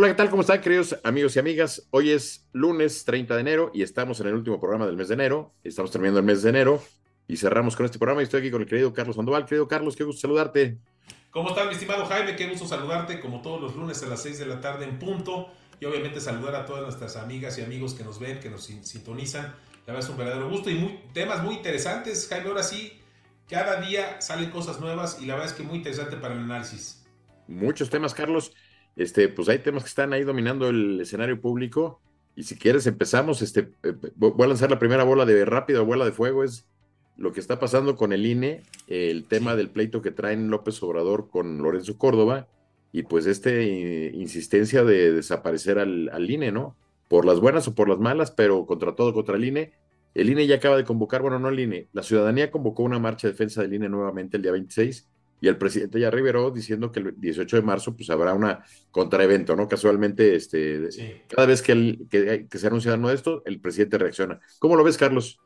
Hola, ¿qué tal? ¿Cómo están, queridos amigos y amigas? Hoy es lunes 30 de enero y estamos en el último programa del mes de enero. Estamos terminando el mes de enero y cerramos con este programa. Y estoy aquí con el querido Carlos Sandoval. Querido Carlos, qué gusto saludarte. ¿Cómo estás, mi estimado Jaime? Qué gusto saludarte, como todos los lunes a las 6 de la tarde en punto. Y obviamente saludar a todas nuestras amigas y amigos que nos ven, que nos sintonizan. La verdad es un verdadero gusto y muy, temas muy interesantes, Jaime. Ahora sí, cada día salen cosas nuevas y la verdad es que muy interesante para el análisis. Muchos temas, Carlos. Este, pues hay temas que están ahí dominando el escenario público. Y si quieres, empezamos. Este, eh, voy a lanzar la primera bola de rápido, bola de fuego. Es lo que está pasando con el INE, el tema del pleito que traen López Obrador con Lorenzo Córdoba. Y pues este insistencia de desaparecer al, al, INE, ¿no? Por las buenas o por las malas, pero contra todo, contra el INE. El INE ya acaba de convocar, bueno, no el INE, la ciudadanía convocó una marcha de defensa del INE nuevamente el día 26 y el presidente ya reveló diciendo que el 18 de marzo pues habrá una contraevento, ¿no? Casualmente, este, cada vez que, el, que, se anuncia uno de esto, el presidente reacciona. ¿Cómo lo ves, Carlos?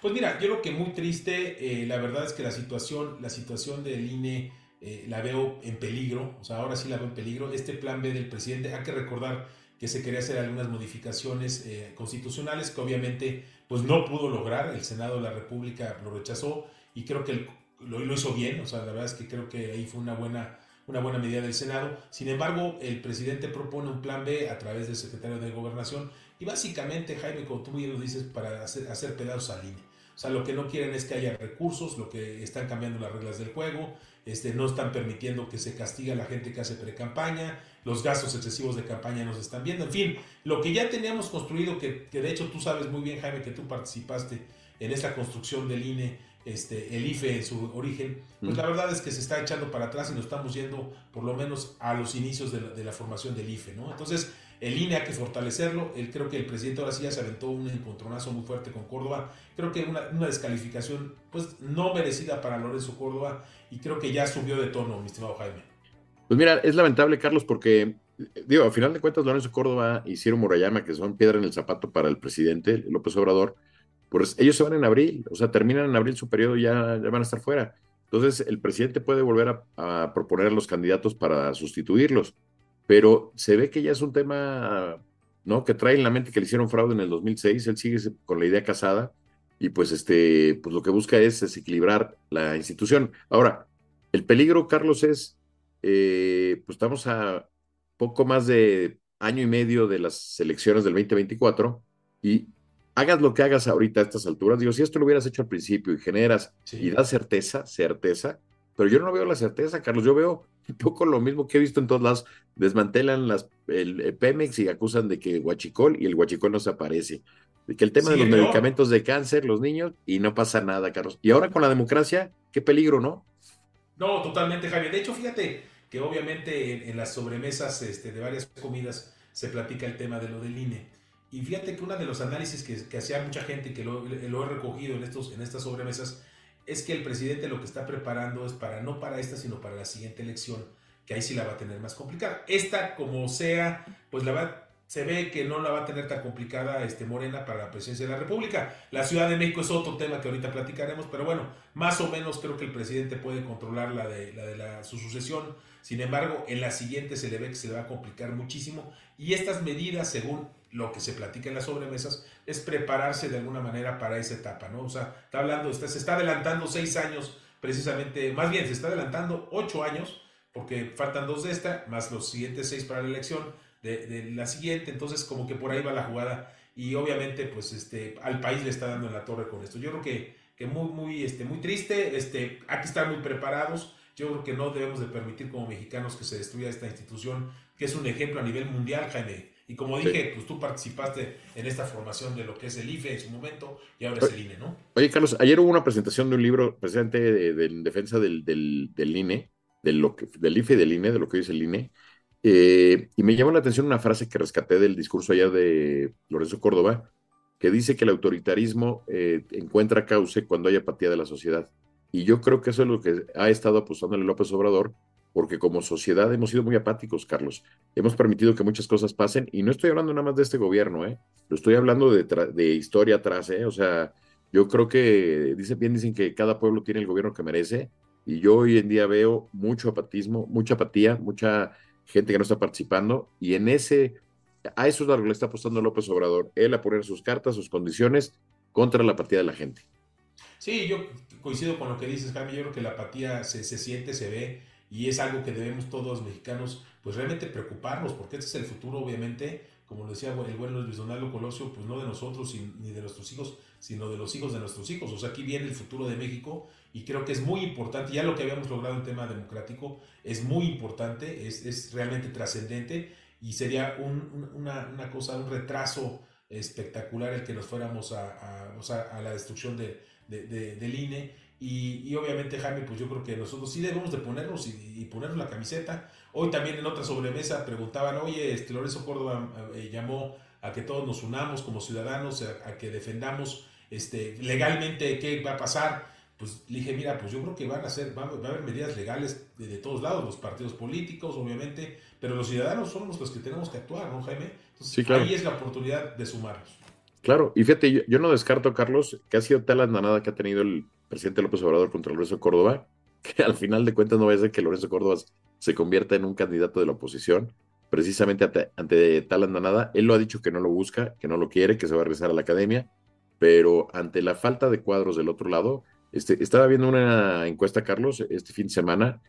Pues mira, yo creo que muy triste, eh, la verdad es que la situación, la situación del INE eh, la veo en peligro, o sea, ahora sí la veo en peligro. Este plan B del presidente, hay que recordar que se quería hacer algunas modificaciones eh, constitucionales que obviamente pues no pudo lograr, el Senado de la República lo rechazó y creo que el lo, hizo bien, o sea, la verdad es que creo que ahí fue una buena, una buena medida del Senado. Sin embargo, el presidente propone un plan B a través del secretario de Gobernación y básicamente, Jaime, como tú bien lo dices, para hacer, hacer pedazos al INE. O sea, lo que no quieren es que haya recursos, lo que están cambiando las reglas del juego, este, no están permitiendo que se castigue a la gente que hace pre-campaña, los gastos excesivos de campaña nos están viendo, en fin, lo que ya teníamos construido, que, que de hecho tú sabes muy bien, Jaime, que tú participaste en esta construcción del INE este, el IFE en su origen, pues la verdad es que se está echando para atrás y nos estamos yendo por lo menos a los inicios de la, formación del IFE, ¿no? Entonces, el INE hay que fortalecerlo, creo que el presidente ahora sí ya se aventó un encontronazo muy fuerte con Córdoba, creo que una, una descalificación pues no merecida para Lorenzo Córdoba y creo que ya subió de tono, mi estimado Jaime. Pues mira, es lamentable, Carlos, porque, digo, a final de cuentas, Lorenzo Córdoba y Ciro Murayama, que son piedra en el zapato para el presidente López Obrador, pues ellos se van en abril, o sea, terminan en abril su periodo y ya, ya van a estar fuera. Entonces, el presidente puede volver a, proponer a los candidatos para sustituirlos, pero se ve que ya es un tema, ¿no? Que trae en la mente que le hicieron fraude en el 2006, él sigue con la idea casada y pues este, pues lo que busca es desequilibrar la institución. Ahora, el peligro, Carlos, es, eh, pues estamos a poco más de año y medio de las elecciones del 2024 y hagas lo que hagas ahorita a estas alturas, digo, si esto lo hubieras hecho al principio y generas y das certeza, certeza, pero yo no veo la certeza, Carlos, yo veo un poco lo mismo que he visto en todos lados, desmantelan las, el, Pemex y acusan de que Huachicol y el Huachicol no se aparece, de que el tema de los medicamentos de cáncer, los niños, y no pasa nada, Carlos. Y ahora con la democracia, qué peligro, ¿no? No, totalmente, Javier. De hecho, fíjate que obviamente en, las sobremesas este, de varias comidas se platica el tema de lo del INE y fíjate que uno de los análisis que, que hacía mucha gente que lo, lo, he recogido en, estos, en estas sobremesas es que el presidente lo que está preparando es para no para esta, sino para la siguiente elección, que ahí sí la va a tener más complicada. Esta, como sea, pues la va, se ve que no la va a tener tan complicada este, Morena para la presidencia de la República. La Ciudad de México es otro tema que ahorita platicaremos, pero bueno, más o menos creo que el presidente puede controlar la de, la su sucesión. Sin embargo, en la siguiente se le ve que se le va a complicar muchísimo. Y estas medidas, según lo que se platica en las sobremesas es prepararse de alguna manera para esa etapa, ¿no? O sea, está hablando, está, se está adelantando seis años precisamente, más bien se está adelantando ocho años, porque faltan dos de esta, más los siguientes seis para la elección de, la siguiente, entonces como que por ahí va la jugada. Y obviamente pues este, al país le está dando en la torre con esto. Yo creo que, que muy, muy, este, muy triste, este, hay que estar muy preparados, yo creo que no debemos de permitir como mexicanos que se destruya esta institución, que es un ejemplo a nivel mundial, Jaime. Y como dije, pues tú participaste en esta formación de lo que es el IFE en su momento y ahora es el INE, ¿no? Oye, Carlos, ayer hubo una presentación de un libro precisamente de, defensa del, del, del, INE, de lo que, del IFE y del INE, de lo que dice el INE, eh, y me llamó la atención una frase que rescaté del discurso allá de Lorenzo Córdoba, que dice que el autoritarismo eh, encuentra cauce cuando hay apatía de la sociedad. Y yo creo que eso es lo que ha estado apostando el López Obrador porque como sociedad hemos sido muy apáticos, Carlos. Hemos permitido que muchas cosas pasen y no estoy hablando nada más de este gobierno, ¿eh? Lo estoy hablando de, de historia atrás, ¿eh? O sea, yo creo que, dice, bien dicen que cada pueblo tiene el gobierno que merece y yo hoy en día veo mucho apatismo, mucha apatía, mucha gente que no está participando, y en ese, a eso es lo que le está apostando López Obrador, él a poner sus cartas, sus condiciones contra la apatía de la gente. Sí, yo coincido con lo que dices, Jaime, yo creo que la apatía se, se siente, se ve, y es algo que debemos todos los mexicanos, pues realmente preocuparnos, porque este es el futuro, obviamente, como lo decía el bueno Luis Donaldo Colosio, pues no de nosotros ni de nuestros hijos, sino de los hijos de nuestros hijos. O sea, aquí viene el futuro de México y creo que es muy importante, ya lo que habíamos logrado en tema democrático es muy importante, es, es realmente trascendente y sería un, una, una, cosa, un retraso espectacular el que nos fuéramos a, a, a la destrucción de, de, de, del INE. Y, y, obviamente, Jaime, pues yo creo que nosotros sí debemos de ponernos y, y, ponernos la camiseta. Hoy también en otra sobremesa preguntaban, oye, este Lorenzo Córdoba eh, llamó a que todos nos unamos como ciudadanos, a, a, que defendamos este, legalmente qué va a pasar pues dije, mira, pues yo creo que van a ser, va, va a haber medidas legales de, de, todos lados, los partidos políticos, obviamente, pero los ciudadanos somos los que tenemos que actuar, ¿no, Jaime? Entonces, sí, claro. ahí es la oportunidad de sumarnos. Claro, y fíjate, yo, yo, no descarto, Carlos, que ha sido tal andanada que ha tenido el presidente López Obrador contra Lorenzo Córdoba, que al final de cuentas no vaya a ser que Lorenzo Córdoba se convierta en un candidato de la oposición, precisamente ante, ante tal andanada. Él lo ha dicho que no lo busca, que no lo quiere, que se va a regresar a la academia, pero ante la falta de cuadros del otro lado, este, estaba viendo una encuesta, Carlos, este fin de semana.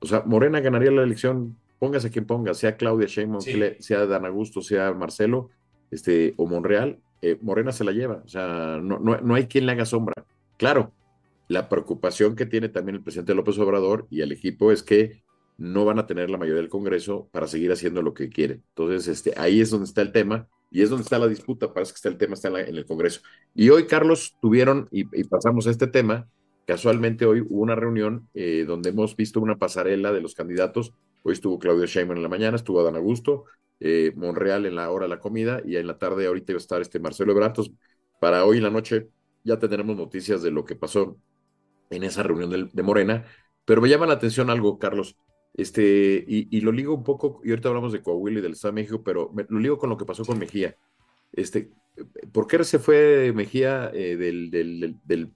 O sea, Morena ganaría la elección, póngase quien ponga, sea Claudia Sheinbaum, sí. sea Dan Augusto, sea Marcelo, este, o Monreal, eh, Morena se la lleva. O sea, no, no, no, hay quien le haga sombra. Claro, la preocupación que tiene también el presidente López Obrador y el equipo es que no van a tener la mayoría del Congreso para seguir haciendo lo que quieren. Entonces, este, ahí es donde está el tema y es donde está la disputa, parece que está el tema, está en, el Congreso. Y hoy, Carlos, tuvieron, y, y, pasamos a este tema, casualmente hoy hubo una reunión eh, donde hemos visto una pasarela de los candidatos. Hoy estuvo Claudio Sheinbaum en la mañana, estuvo Adán Augusto, eh, Monreal en la hora de la comida, y en la tarde ahorita iba a estar este Marcelo Ebratos. Para hoy en la noche ya tendremos noticias de lo que pasó en esa reunión de, Morena, pero me llama la atención algo, Carlos. Este, y, lo ligo un poco, y ahorita hablamos de Coahuila y del Estado de México, pero me, lo ligo con lo que pasó con Mejía. Este, ¿Por qué se fue Mejía eh, del, del, del,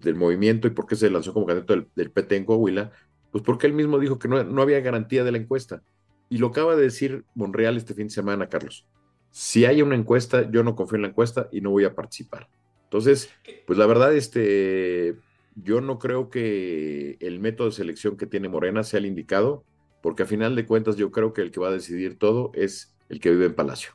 del, movimiento y por qué se lanzó como candidato del, del, PT en Coahuila? Pues porque él mismo dijo que no, no había garantía de la encuesta. Y lo acaba de decir Monreal este fin de semana, Carlos. Si hay una encuesta, yo no confío en la encuesta y no voy a participar. Entonces, pues la verdad, este, yo no creo que el método de selección que tiene Morena sea el indicado, porque a final de cuentas yo creo que el que va a decidir todo es el que vive en Palacio.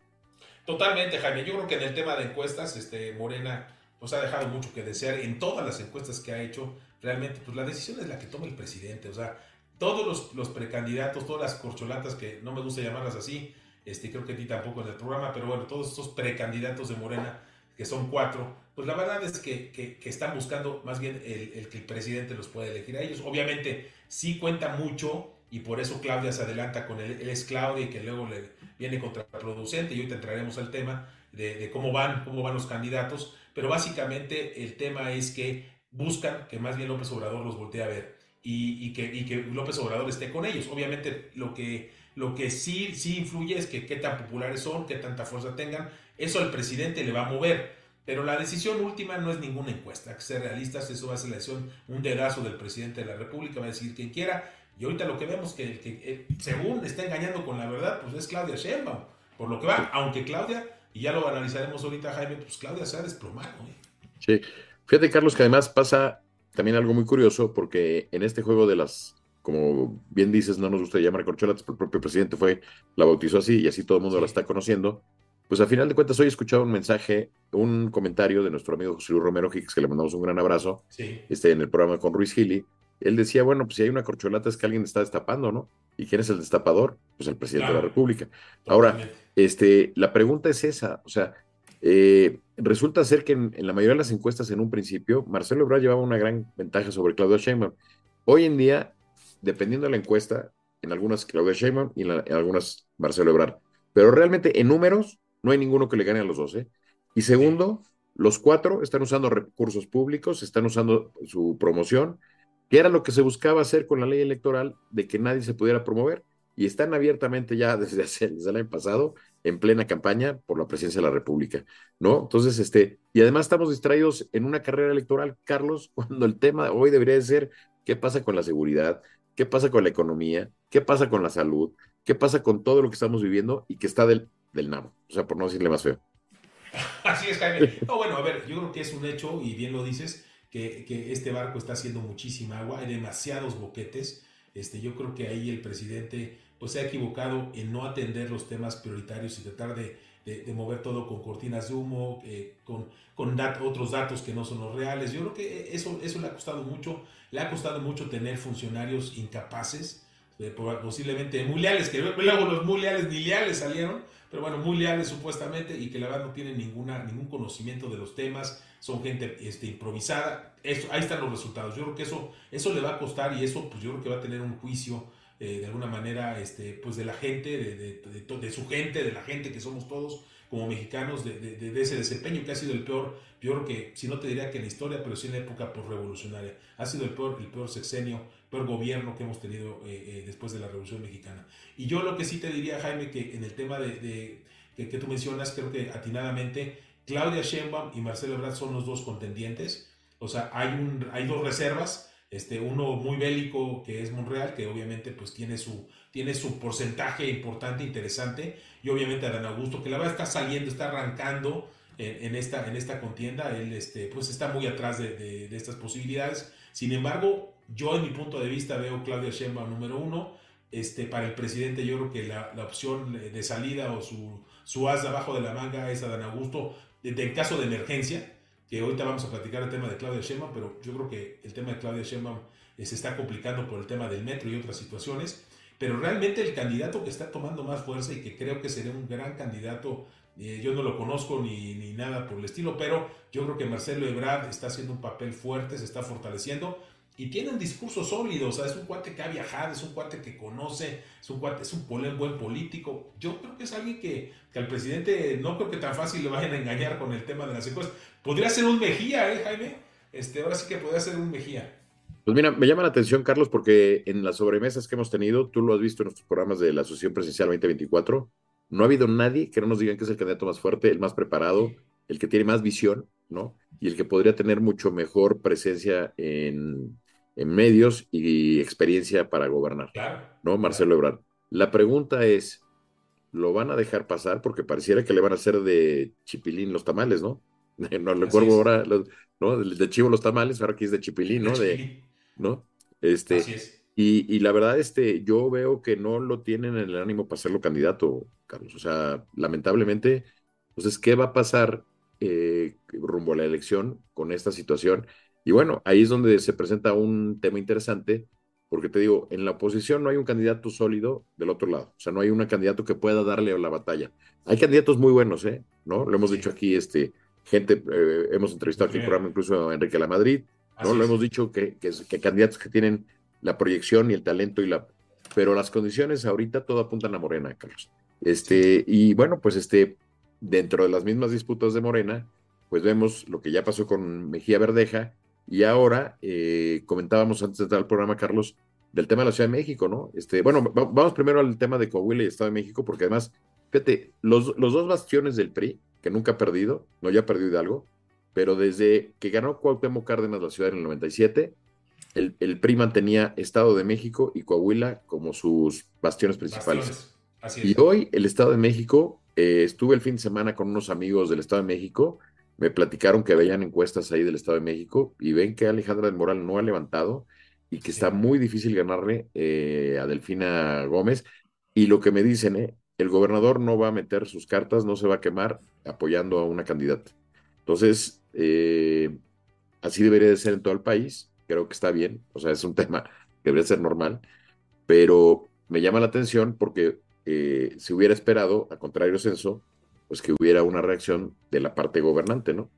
Totalmente, Jaime. Yo creo que en el tema de encuestas, este, Morena pues ha dejado mucho que desear en todas las encuestas que ha hecho. Realmente, pues la decisión es la que toma el presidente. O sea, todos los, los precandidatos, todas las corcholatas, que no me gusta llamarlas así, este, creo que a ti tampoco en el programa, pero bueno, todos estos precandidatos de Morena, que son cuatro, pues la verdad es que, que, que están buscando más bien el, el, que el presidente los pueda elegir a ellos. Obviamente sí cuenta mucho y por eso Claudia se adelanta con él, él es Claudia y que luego le viene contraproducente y hoy te entraremos al tema de, de, cómo van, cómo van los candidatos, pero básicamente el tema es que buscan que más bien López Obrador los voltee a ver y, y, que, y que López Obrador esté con ellos. Obviamente lo que, lo que sí, sí influye es que qué tan populares son, qué tanta fuerza tengan, eso al presidente le va a mover. Pero la decisión última no es ninguna encuesta, hay que ser realistas, eso va a ser la decisión, un dedazo del presidente de la República, va a decir quien quiera, y ahorita lo que vemos que, que según está engañando con la verdad, pues es Claudia Sheinbaum, por lo que va, aunque Claudia, y ya lo analizaremos ahorita Jaime, pues Claudia se ha desplomado. ¿eh? Sí, fíjate Carlos que además pasa también algo muy curioso, porque en este juego de las, como bien dices, no nos gusta llamar corcholatas, pero el propio presidente fue, la bautizó así, y así todo el mundo sí. la está conociendo, pues a final de cuentas hoy he escuchado un mensaje, un comentario de nuestro amigo José Luis Romero Hicks, que le mandamos un gran abrazo, sí. este, en el programa con Ruiz Gili. Él decía, bueno, pues si hay una corcholata es que alguien está destapando, ¿no? ¿Y quién es el destapador? Pues el presidente claro. de la República. Ahora, este, la pregunta es esa, o sea, eh, resulta ser que en, en, la mayoría de las encuestas en un principio, Marcelo Ebrard llevaba una gran ventaja sobre Claudio Sheinbaum. Hoy en día, dependiendo de la encuesta, en algunas Claudio Sheinbaum y en, la, en algunas Marcelo Ebrard. Pero realmente en números, no hay ninguno que le gane a los dos. ¿eh? Y segundo, los cuatro están usando recursos públicos, están usando su promoción, que era lo que se buscaba hacer con la ley electoral de que nadie se pudiera promover. Y están abiertamente ya desde, hace, desde el año pasado en plena campaña por la presidencia de la República, ¿no? Entonces, este, y además estamos distraídos en una carrera electoral, Carlos, cuando el tema hoy debería ser qué pasa con la seguridad, qué pasa con la economía, qué pasa con la salud, qué pasa con todo lo que estamos viviendo y que está del, del nabo, o sea, por no decirle más feo. Así es, Jaime. No, bueno, a ver, yo creo que es un hecho, y bien lo dices, que, que, este barco está haciendo muchísima agua, hay demasiados boquetes. Este, yo creo que ahí el presidente pues, se ha equivocado en no atender los temas prioritarios y tratar de, de, mover todo con cortinas de humo, eh, con, con otros datos que no son los reales. Yo creo que eso, eso le ha costado mucho, le ha costado mucho tener funcionarios incapaces posiblemente muy leales, que luego los muy leales ni leales salieron, pero bueno, muy leales supuestamente y que la verdad no tienen ninguna, ningún conocimiento de los temas, son gente este, improvisada. Eso, ahí están los resultados. Yo creo que eso, eso le va a costar y eso pues yo creo que va a tener un juicio eh, de alguna manera este, pues de la gente, de, de, de, su gente, de la gente que somos todos como mexicanos de, ese desempeño que ha sido el peor, peor que, si no te diría que en la historia, pero sí en la época revolucionaria Ha sido el peor, el peor sexenio peor gobierno que hemos tenido eh, eh, después de la Revolución Mexicana. Y yo lo que sí te diría, Jaime, que en el tema de, que, tú mencionas, creo que atinadamente, Claudia Sheinbaum y Marcelo Ebrard son los dos contendientes. O sea, hay, un, hay dos reservas, este, uno muy bélico que es Monreal, que obviamente pues tiene su, tiene su porcentaje importante, interesante, y obviamente Adán Augusto, que la verdad está saliendo, está arrancando en, esta, en esta contienda, él este, pues está muy atrás de, de, estas posibilidades. Sin embargo, yo en mi punto de vista veo Claudia Sheinbaum número uno. Este, para el presidente yo creo que la, la opción de salida o su, su as abajo de la manga es Adán Augusto en caso de emergencia, que ahorita vamos a platicar el tema de Claudia Sheinbaum, pero yo creo que el tema de Claudia Sheinbaum eh, se está complicando por el tema del metro y otras situaciones, pero realmente el candidato que está tomando más fuerza y que creo que sería un gran candidato, eh, yo no lo conozco ni, ni, nada por el estilo, pero yo creo que Marcelo Ebrard está haciendo un papel fuerte, se está fortaleciendo y tiene un discurso sólido, o sea, es un cuate que ha viajado, es un cuate que conoce, es un cuate, es un buen político. Yo creo que es alguien que, que, al presidente no creo que tan fácil le vayan a engañar con el tema de las encuestas. Podría ser un Mejía, ¿eh, Jaime? Este, ahora sí que podría ser un Mejía. Pues mira, me llama la atención, Carlos, porque en las sobremesas que hemos tenido, tú lo has visto en nuestros programas de la Asociación Presidencial 2024, no ha habido nadie que no nos digan que es el candidato más fuerte, el más preparado, el que tiene más visión, ¿no? Y el que podría tener mucho mejor presencia en, en medios y experiencia para gobernar. ¿No? Marcelo Ebrard. La pregunta es, ¿lo van a dejar pasar? Porque pareciera que le van a hacer de chipilín los tamales, ¿no? No recuerdo ahora, ¿no? De chivo los tamales, ahora aquí es de chipilín, ¿no? De, ¿no? Este, Y, y, la verdad, este, yo veo que no lo tienen en el ánimo para hacerlo candidato, Carlos. O sea, lamentablemente, entonces, ¿qué va a pasar eh, rumbo a la elección con esta situación? Y bueno, ahí es donde se presenta un tema interesante, porque te digo, en la oposición no hay un candidato sólido del otro lado, o sea, no hay un candidato que pueda darle la batalla. Hay candidatos muy buenos, ¿eh? ¿No? Lo hemos dicho aquí, este, gente, eh, hemos entrevistado aquí el programa incluso a Enrique La Madrid, ¿no? Lo hemos dicho que, que, candidatos que tienen la proyección y el talento y la... Pero las condiciones ahorita todo apuntan a Morena, Carlos. Este, y bueno, pues este, dentro de las mismas disputas de Morena, pues vemos lo que ya pasó con Mejía Verdeja, y ahora eh, comentábamos antes de entrar al programa, Carlos, del tema de la Ciudad de México, ¿no? Este, bueno, vamos primero al tema de Coahuila y Estado de México, porque además, fíjate, los, los dos bastiones del PRI, que nunca ha perdido, no ya ha perdido Hidalgo, pero desde que ganó Cuauhtémoc Cárdenas la ciudad en el 97, el, el PRI mantenía Estado de México y Coahuila como sus bastiones principales. Y hoy el Estado de México, eh, estuve el fin de semana con unos amigos del Estado de México me platicaron que veían encuestas ahí del Estado de México y ven que Alejandra del Moral no ha levantado y que está muy difícil ganarle eh, a Delfina Gómez. Y lo que me dicen, eh, el gobernador no va a meter sus cartas, no se va a quemar apoyando a una candidata. Entonces, eh, así debería de ser en todo el país. Creo que está bien, o sea, es un tema que debería ser normal, pero me llama la atención porque si hubiera esperado, a contrario censo, pues que hubiera una reacción de la parte gobernante, ¿no?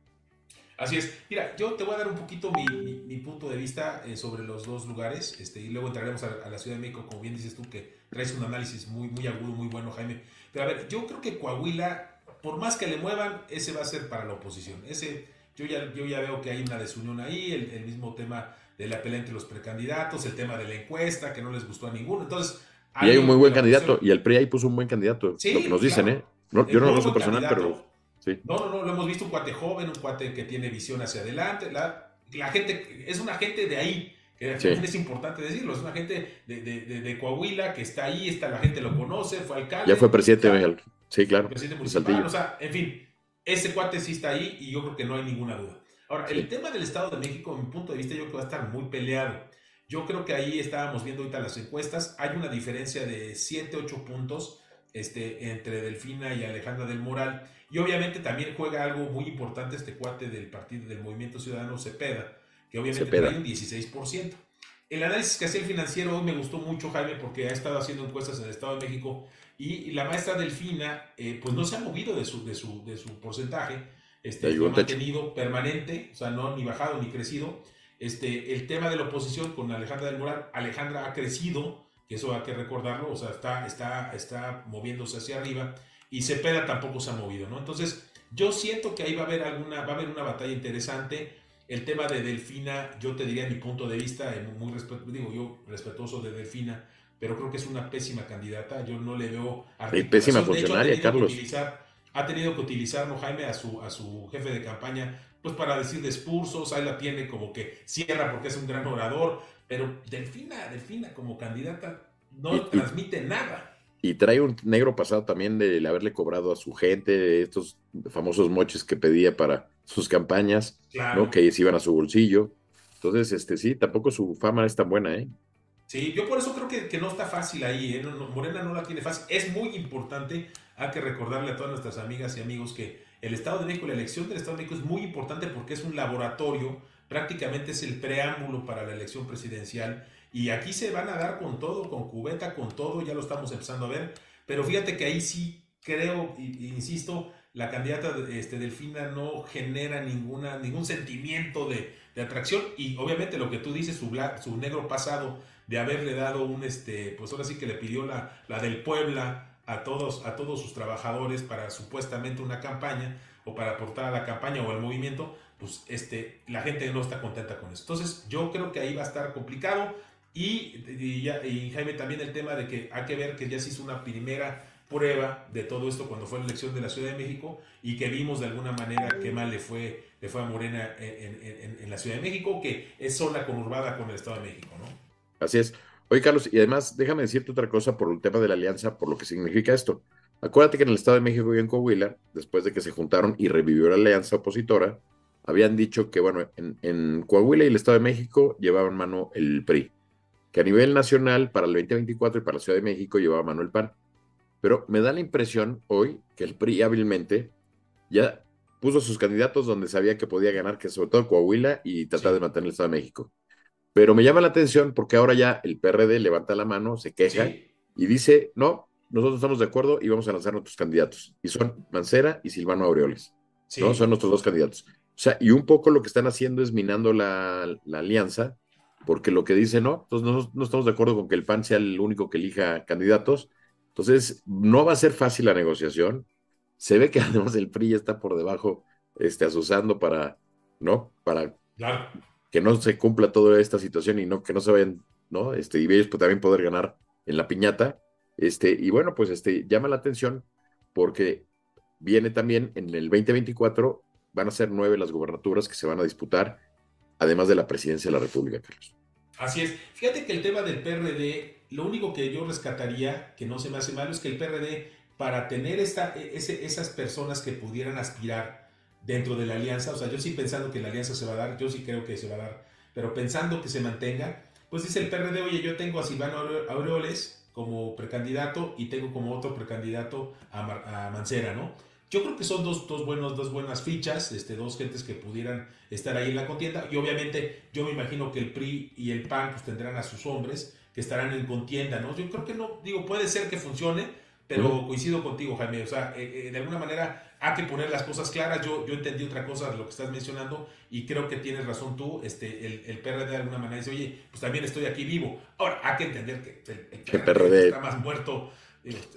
Así es. Mira, yo te voy a dar un poquito mi, punto de vista eh, sobre los dos lugares este, y luego entraremos a, la Ciudad de México, como bien dices tú, que traes un análisis muy, muy agudo, muy bueno, Jaime. Pero a ver, yo creo que Coahuila, por más que le muevan, ese va a ser para la oposición. Ese, yo ya, yo ya veo que hay una desunión ahí, el, mismo tema de la pelea entre los precandidatos, el tema de la encuesta, que no les gustó a ninguno. Entonces, y hay un muy buen candidato, y el PRI ahí puso un buen candidato, lo que nos dicen, ¿eh? Yo no lo conozco personal, pero sí. No, no, no, lo hemos visto un cuate joven, un cuate que tiene visión hacia adelante. La, la gente, es una gente de ahí, es importante decirlo, es una gente de, Coahuila que está ahí, está, la gente lo conoce, fue alcalde. Ya fue presidente, sí, claro. Presidente municipal, o sea, en fin, ese cuate sí está ahí y yo creo que no hay ninguna duda. Ahora, el tema del Estado de México, en mi punto de vista, yo creo que va a estar muy peleado. Yo creo que ahí estábamos viendo ahorita las encuestas, hay una diferencia de 7, 8 puntos este, entre Delfina y Alejandra del Moral. Y obviamente también juega algo muy importante este cuate del partido del Movimiento Ciudadano Cepeda, que obviamente trae un 16%. El análisis que hacía el financiero hoy me gustó mucho, Jaime, porque ha estado haciendo encuestas en el Estado de México y, la maestra Delfina, eh, pues no se ha movido de su, de su, de su porcentaje, este, lo ha mantenido permanente, o sea, no ni bajado ni crecido. Este, el tema de la oposición con Alejandra del Moral, Alejandra ha crecido, que eso hay que recordarlo, o sea, está, está, está moviéndose hacia arriba, y Cepeda tampoco se ha movido, ¿no? Entonces, yo siento que ahí va a haber alguna, va a haber una batalla interesante. El tema de Delfina, yo te diría mi punto de vista, eh, muy digo yo respetuoso de Delfina, pero creo que es una pésima candidata. Yo no le veo pésima funcionaria, Carlos. ha tenido que utilizarlo Jaime a su, a su jefe de campaña, pues para decir discursos, ahí la tiene como que cierra porque es un gran orador, pero Delfina, Delfina como candidata no transmite nada. Y trae un negro pasado también de haberle cobrado a su gente estos famosos moches que pedía para sus campañas, ¿no? que se iban a su bolsillo. Entonces, este sí, tampoco su fama es tan buena, ¿eh? Sí, yo por eso creo que, que no está fácil ahí, ¿eh? Morena no la tiene fácil. Es muy importante, hay que recordarle a todas nuestras amigas y amigos que el Estado de México, la elección del Estado de México es muy importante porque es un laboratorio, prácticamente es el preámbulo para la elección presidencial y aquí se van a dar con todo, con cubeta, con todo, ya lo estamos empezando a ver. Pero fíjate que ahí sí creo, insisto, la candidata este, Delfina no genera ninguna, ningún sentimiento de, atracción. Y obviamente lo que tú dices, su, su negro pasado de haberle dado un, este, pues ahora sí que le pidió la, la del Puebla a todos, a todos sus trabajadores para supuestamente una campaña o para aportar a la campaña o al movimiento, pues este, la gente no está contenta con eso. Entonces yo creo que ahí va a estar complicado. Y, y, Jaime, también el tema de que hay que ver que ya se hizo una primera prueba de todo esto cuando fue la elección de la Ciudad de México y que vimos de alguna manera qué mal le fue, le fue a Morena en, la Ciudad de México, que es zona conurbada con el Estado de México, ¿no? Así es. Oye, Carlos, y además déjame decirte otra cosa por el tema de la alianza, por lo que significa esto. Acuérdate que en el Estado de México y en Coahuila, después de que se juntaron y revivió la alianza opositora, habían dicho que, bueno, en, en Coahuila y el Estado de México llevaban mano el PRI que a nivel nacional para el 2024 y para la Ciudad de México llevaba Manuel Pan. Pero me da la impresión hoy que el PRI hábilmente ya puso sus candidatos donde sabía que podía ganar, que sobre todo Coahuila y tratar de mantener el Estado de México. Pero me llama la atención porque ahora ya el PRD levanta la mano, se queja y dice, no, nosotros estamos de acuerdo y vamos a lanzar nuestros candidatos. Y son Mancera y Silvano Aureoles. ¿no? Son nuestros dos candidatos. O sea, y un poco lo que están haciendo es minando la, la alianza porque lo que dice no, entonces no, estamos de acuerdo con que el PAN sea el único que elija candidatos. Entonces, no va a ser fácil la negociación. Se ve que además el PRI está por debajo, este, asusando para, ¿no? Para que no se cumpla toda esta situación y no que no se vayan, ¿no? Este, y ellos pues, también poder ganar en la piñata. Este, y bueno, pues este, llama la atención porque viene también en el 2024, van a ser nueve las gubernaturas que se van a disputar, además de la presidencia de la República, Carlos. Así es. Fíjate que el tema del PRD, lo único que yo rescataría, que no se me hace malo, es que el PRD, para tener esta, ese, esas personas que pudieran aspirar dentro de la alianza, o sea, yo sí pensando que la alianza se va a dar, yo sí creo que se va a dar, pero pensando que se mantenga, pues dice el PRD, oye, yo tengo a Silvano Aureoles como precandidato y tengo como otro precandidato a Mancera, ¿no? Yo creo que son dos, dos, buenos, dos buenas fichas, este, dos gentes que pudieran estar ahí en la contienda. Y obviamente yo me imagino que el PRI y el PAN pues, tendrán a sus hombres que estarán en contienda, ¿no? Yo creo que no, digo, puede ser que funcione, pero coincido contigo, Jaime. O sea, eh, eh, de alguna manera hay que poner las cosas claras. Yo, yo entendí otra cosa de lo que estás mencionando y creo que tienes razón tú. Este, el, el PRD de alguna manera dice, oye, pues también estoy aquí vivo. Ahora, hay que entender que el, PRD está más muerto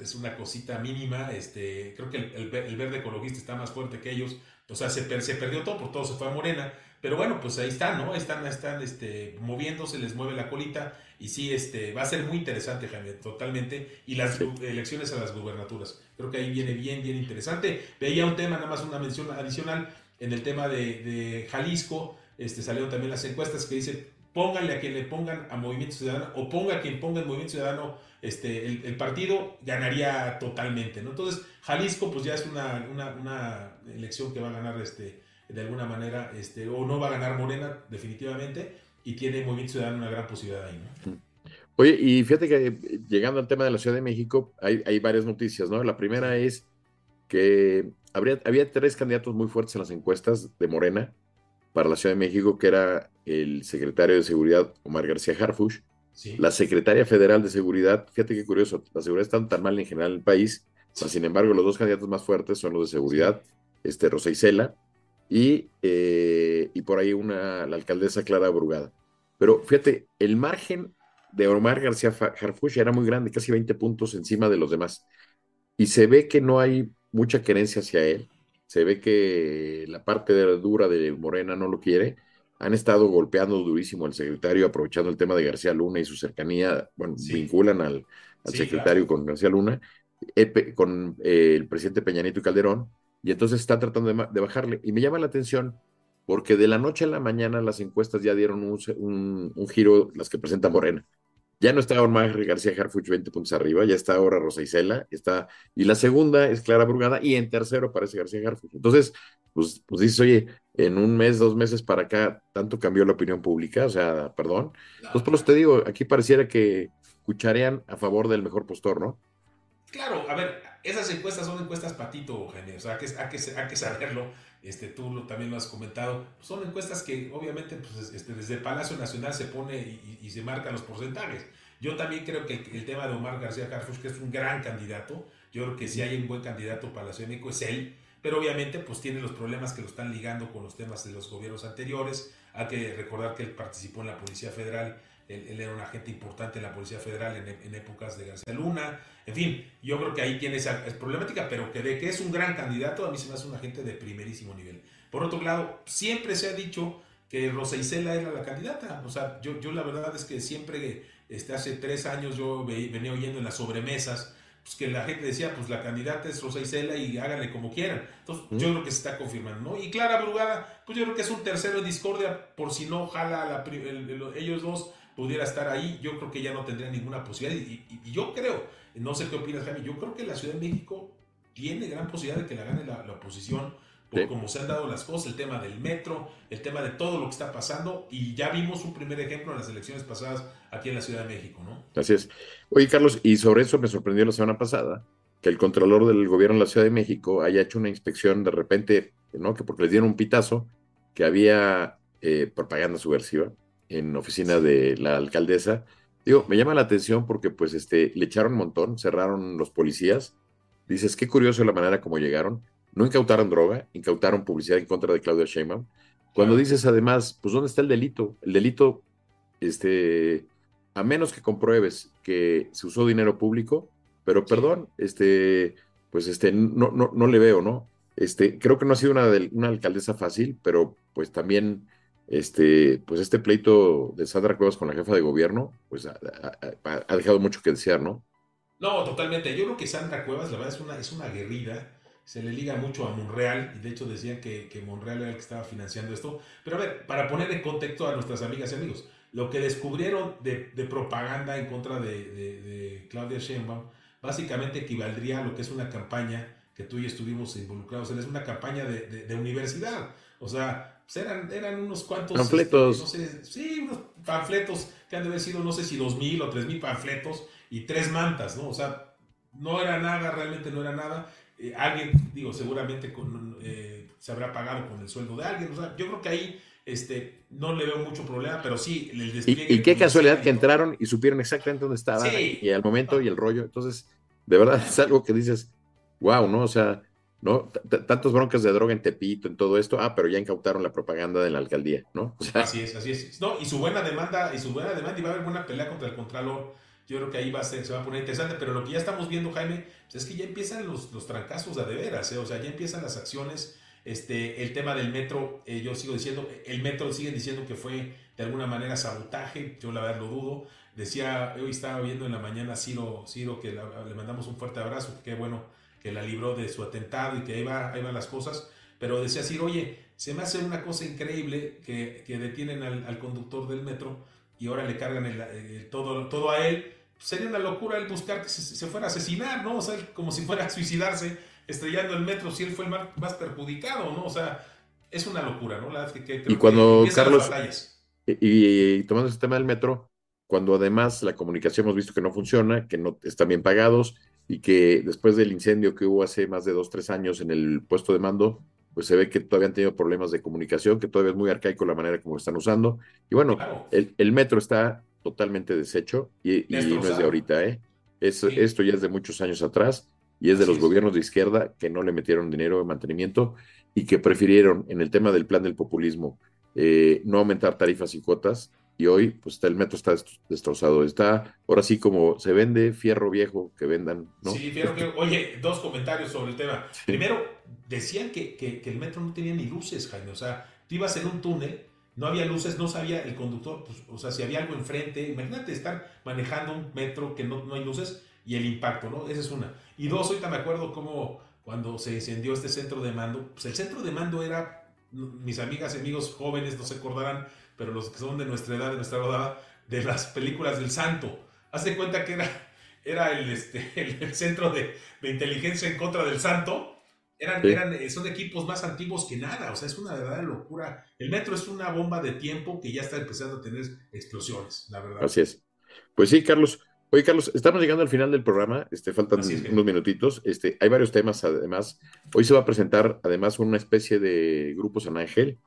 es una cosita mínima. Este, creo que el, verde ecologista está más fuerte que ellos. O sea, se, se perdió todo, por todo se fue a Morena. Pero bueno, pues ahí están, ¿no? Están, están este, moviéndose, les mueve la colita. Y sí, este, va a ser muy interesante, Jaime, totalmente. Y las elecciones a las gubernaturas. Creo que ahí viene bien, bien interesante. Veía un tema, nada más una mención adicional, en el tema de, Jalisco. Este, salieron también las encuestas que dice pónganle a quien le pongan a Movimiento Ciudadano o ponga a quien ponga en Movimiento Ciudadano este, el, partido, ganaría totalmente. ¿no? Entonces, Jalisco pues ya es una, una, elección que va a ganar este, de alguna manera, este, o no va a ganar Morena definitivamente, y tiene Movimiento Ciudadano una gran posibilidad ahí. ¿no? Oye, y fíjate que llegando al tema de la Ciudad de México, hay, hay varias noticias, ¿no? La primera es que habría, había tres candidatos muy fuertes en las encuestas de Morena para la Ciudad de México, que era el secretario de Seguridad Omar García Harfush, la secretaria federal de Seguridad, fíjate qué curioso, la seguridad está tan mal en general en el país, sin embargo los dos candidatos más fuertes son los de Seguridad, este, Rosa Isela, y, eh, y por ahí una, la alcaldesa Clara Brugada. Pero fíjate, el margen de Omar García Harfush era muy grande, casi 20 puntos encima de los demás. Y se ve que no hay mucha querencia hacia él se ve que la parte dura de Morena no lo quiere. Han estado golpeando durísimo al secretario, aprovechando el tema de García Luna y su cercanía, bueno, vinculan al, secretario con García Luna, con eh, el presidente Peñanito y Calderón, y entonces está tratando de, bajarle. Y me llama la atención porque de la noche a la mañana las encuestas ya dieron un, un giro, las que presenta Morena. Ya no está Omar García Harfuch 20 puntos arriba, ya está ahora Rosa Isela, está, y la segunda es Clara Brugada, y en tercero aparece García Harfuch. Entonces, pues, pues dices, oye, en un mes, dos meses para acá, tanto cambió la opinión pública, o sea, perdón. Entonces, por eso te digo, aquí pareciera que escucharían a favor del mejor postor, ¿no? Claro, a ver, esas encuestas son encuestas patito, Jaime, o sea, que, hay que, saberlo este, tú también lo has comentado, son encuestas que obviamente pues, este, desde el Palacio Nacional se pone y, se marcan los porcentajes. Yo también creo que el, tema de Omar García Carfus, que es un gran candidato, yo creo que si hay un buen candidato para la Ciudad de México es él, pero obviamente pues tiene los problemas que lo están ligando con los temas de los gobiernos anteriores. Hay que recordar que él participó en la Policía Federal él, era un agente importante en la Policía Federal en, épocas de García Luna. En fin, yo creo que ahí tiene esa problemática, pero que de que es un gran candidato, a mí se me hace un agente de primerísimo nivel. Por otro lado, siempre se ha dicho que Rosa Isela era la candidata. O sea, yo, yo la verdad es que siempre, este, hace tres años yo venía oyendo en las sobremesas, pues que la gente decía, pues la candidata es Rosa Isela y háganle como quieran. Entonces, yo creo que se está confirmando, ¿no? Y Clara Brugada, pues yo creo que es un tercero de discordia, por si no jala la, ellos dos pudiera estar ahí, yo creo que ya no tendría ninguna posibilidad. Y, yo creo, no sé qué opinas, Jaime, yo creo que la Ciudad de México tiene gran posibilidad de que la gane la, oposición, por cómo se han dado las cosas, el tema del metro, el tema de todo lo que está pasando, y ya vimos un primer ejemplo en las elecciones pasadas aquí en la Ciudad de México, ¿no? Así es. Oye, Carlos, y sobre eso me sorprendió la semana pasada que el controlador del gobierno de la Ciudad de México haya hecho una inspección de repente, ¿no? Que porque les dieron un pitazo, que había eh, propaganda subversiva en oficina de la alcaldesa. Digo, me llama la atención porque pues este, le echaron un montón, cerraron los policías. Dices, qué curioso la manera como llegaron. No incautaron droga, incautaron publicidad en contra de Claudia Sheinbaum. Cuando dices además, pues ¿dónde está el delito? El delito, este, a menos que compruebes que se usó dinero público, pero perdón, este, pues este, no, no, no le veo, ¿no? Este, creo que no ha sido una, una alcaldesa fácil, pero pues también este, pues este pleito de Sandra Cuevas con la jefa de gobierno, pues ha, dejado mucho que desear, ¿no? No, totalmente. Yo creo que Sandra Cuevas, la verdad, es una, es una aguerrida. Se le liga mucho a Monreal, y de hecho decían que, que Monreal era el que estaba financiando esto. Pero a ver, para poner en contexto a nuestras amigas y amigos, lo que descubrieron de, propaganda en contra de, Claudia Sheinbaum, básicamente equivaldría a lo que es una campaña que tú y yo estuvimos involucrados en, es una campaña de universidad. O sea, pues, eran, eran unos cuantos... Panfletos. Este, no sé, sí, unos panfletos que han de haber sido, no sé si dos mil o tres mil panfletos y tres mantas, ¿no? O sea, no era nada, realmente no era nada. Eh, alguien, digo, seguramente con, eh, se habrá pagado con el sueldo de alguien. O sea, yo creo que ahí este, no le veo mucho problema, pero sí el despliegue. Y, qué casualidad que entraron y supieron exactamente dónde estaba y al momento y el rollo. Entonces, de verdad es algo que dices, wow, ¿no? O sea, ¿no? Tantos broncas de droga en Tepito, en todo esto, ah, pero ya incautaron la propaganda de la alcaldía, ¿no? así es, así es. No, y su buena demanda, y su buena demanda, y va a haber buena pelea contra el Contralor. Yo creo que ahí va a ser, se va a poner interesante, pero lo que ya estamos viendo, Jaime, pues es que ya empiezan los, los trancazos a de veras, ¿eh? o sea, ya empiezan las acciones. Este, el tema del metro, eh, yo sigo diciendo, el metro siguen diciendo que fue de alguna manera sabotaje, yo la verdad lo dudo. Decía, hoy estaba viendo en la mañana Ciro, Ciro que le mandamos un fuerte abrazo, que qué bueno que la libró de su atentado y que ahí, va, ahí van las cosas, pero decía así, oye, se me hace una cosa increíble que, detienen al, conductor del metro y ahora le cargan el, todo, todo a él. Sería una locura el buscar que se, fuera a asesinar, ¿no? O sea, como si fuera a suicidarse estrellando el metro si él fue el más, perjudicado, ¿no? O sea, es una locura, ¿no? La verdad que, y cuando Carlos, y, tomando ese tema del metro, cuando además la comunicación hemos visto que no funciona, que no están bien pagados y que después del incendio que hubo hace más de dos, tres años en el puesto de mando, pues se ve que todavía han tenido problemas de comunicación, que todavía es muy arcaico la manera como están usando. Y bueno, el, metro está totalmente deshecho y, no es de ahorita, ¿eh? Esto ya es de muchos años atrás y es de los gobiernos de izquierda que no le metieron dinero de mantenimiento y que prefirieron en el tema del plan del populismo eh, no aumentar tarifas y cuotas y hoy pues el metro está destrozado. Está ahora sí como se vende fierro viejo que vendan, ¿no? Sí, fierro viejo. Oye, dos comentarios sobre el tema. Primero, decían que, que, el metro no tenía ni luces, Jaime. O sea, tú ibas en un túnel, no había luces, no sabía el conductor, pues, o sea, si había algo enfrente. Imagínate estar manejando un metro que no, no hay luces y el impacto, ¿no? Esa es una. Y dos, ahorita me acuerdo cómo cuando se incendió este centro de mando, pues el centro de mando era, mis amigas y amigos jóvenes no se acordarán, pero los que son de nuestra edad, de nuestra rodada, de las películas del santo. Haz de cuenta que era, era el, este, el, centro de, inteligencia en contra del santo. Eran, eran, eh, son equipos más antiguos que nada, o sea, es una verdadera locura. El metro es una bomba de tiempo que ya está empezando a tener explosiones, la verdad. Así es. Pues sí, Carlos. Oye, Carlos, estamos llegando al final del programa, este, faltan unos minutitos. Este, hay varios temas además. Hoy se va a presentar además una especie de grupo San Ángel,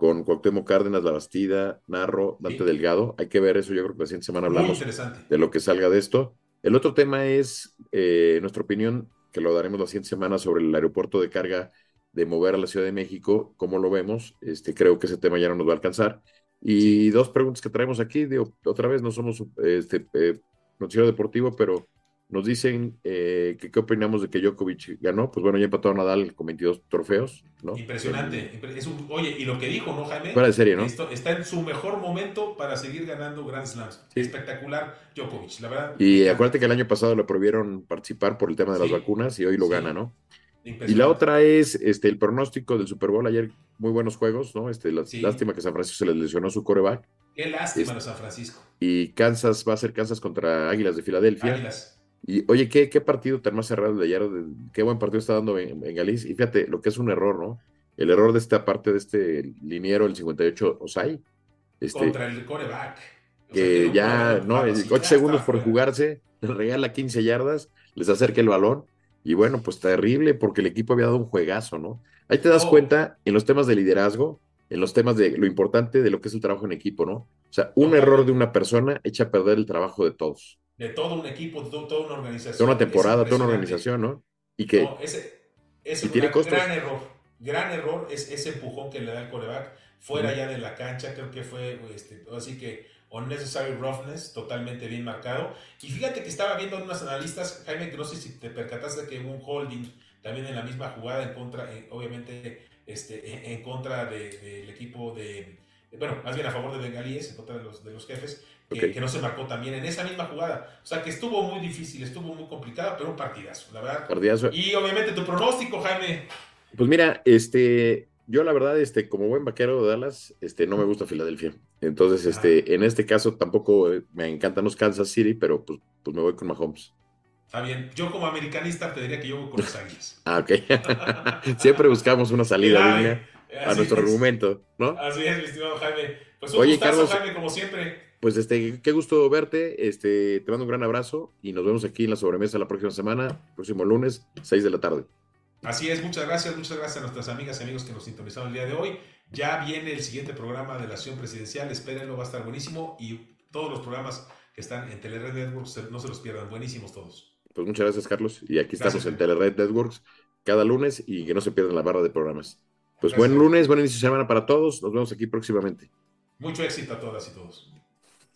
con Cuauhtémoc Cárdenas, La Bastida, Narro, Dante Delgado. Hay que ver eso, yo creo que la siguiente semana hablamos de lo que salga de esto. El otro tema es eh, nuestra opinión, que lo daremos la siguiente semana sobre el aeropuerto de carga de mover a la Ciudad de México, cómo lo vemos. Este, creo que ese tema ya no nos va a alcanzar. Y dos preguntas que traemos aquí, digo, otra vez no somos este, eh, noticiero deportivo, pero nos dicen eh, que qué opinamos de que Djokovic ganó. Pues bueno, ya empató a Nadal con 22 trofeos, ¿no? Impresionante. oye, y lo que dijo, ¿no, Jaime? Fuera de serie, ¿no? está en su mejor momento para seguir ganando Grand Slams. Espectacular Djokovic, la verdad. Y acuérdate que el año pasado le prohibieron participar por el tema de las vacunas y hoy lo gana, ¿no? Y la otra es este, el pronóstico del Super Bowl. Ayer, muy buenos juegos, ¿no? Este, Lástima que San Francisco se les lesionó su coreback. Qué lástima de San Francisco. Y Kansas va a ser Kansas contra Águilas de Filadelfia. Águilas. Y oye, ¿qué, qué partido tan más cerrado de ayer, qué buen partido está dando en, en Y fíjate, lo que es un error, ¿no? El error de esta parte de este liniero, el 58 Osai. Este, contra el coreback. que ya, no, 8 segundos por jugarse, le regala 15 yardas, les acerca el balón. Y bueno, pues terrible porque el equipo había dado un juegazo, ¿no? Ahí te das oh. cuenta en los temas de liderazgo, en los temas de lo importante de lo que es el trabajo en equipo, ¿no? O sea, un error de una persona echa a perder el trabajo de todos de todo un equipo, de toda una organización. Toda una temporada, toda una organización, ¿no? Y que ese, es un gran, error. Gran error es ese empujón que le da el coreback fuera ya de la cancha. Creo que fue, este, así que unnecessary roughness, totalmente bien marcado. Y fíjate que estaba viendo unos analistas, Jaime, que no sé si te percataste que hubo un holding también en la misma jugada en contra, eh, obviamente, este, en, contra del equipo de, bueno, más bien a favor de Bengalíes, en contra de los, de los jefes que, no se marcó también en esa misma jugada. O sea que estuvo muy difícil, estuvo muy complicado, pero un partidazo, la verdad. Partidazo. Y obviamente tu pronóstico, Jaime. Pues mira, este, yo la verdad, este, como buen vaquero de Dallas, este, no me gusta Filadelfia. Entonces, este, en este caso tampoco eh, me encantan los Kansas City, pero pues, pues me voy con Mahomes. Está bien. Yo como americanista te diría que yo voy con los Águilas. ah, ok. Siempre buscamos una salida línea a nuestro argumento, ¿no? Así es, mi estimado Jaime. Pues un Oye, gustazo, Jaime, como siempre pues este, qué gusto verte, este, te mando un gran abrazo y nos vemos aquí en la sobremesa la próxima semana, próximo lunes, 6 de la tarde. Así es, muchas gracias, muchas gracias a nuestras amigas y amigos que nos sintonizaron el día de hoy. Ya viene el siguiente programa de la acción presidencial, espérenlo, va a estar buenísimo y todos los programas que están en Telered Networks no se los pierdan, buenísimos todos. Pues muchas gracias, Carlos, y aquí estamos en Telered Networks cada lunes y que no se pierdan la barra de programas. Pues buen lunes, buen inicio de semana para todos, nos vemos aquí próximamente. Mucho éxito a todas y todos.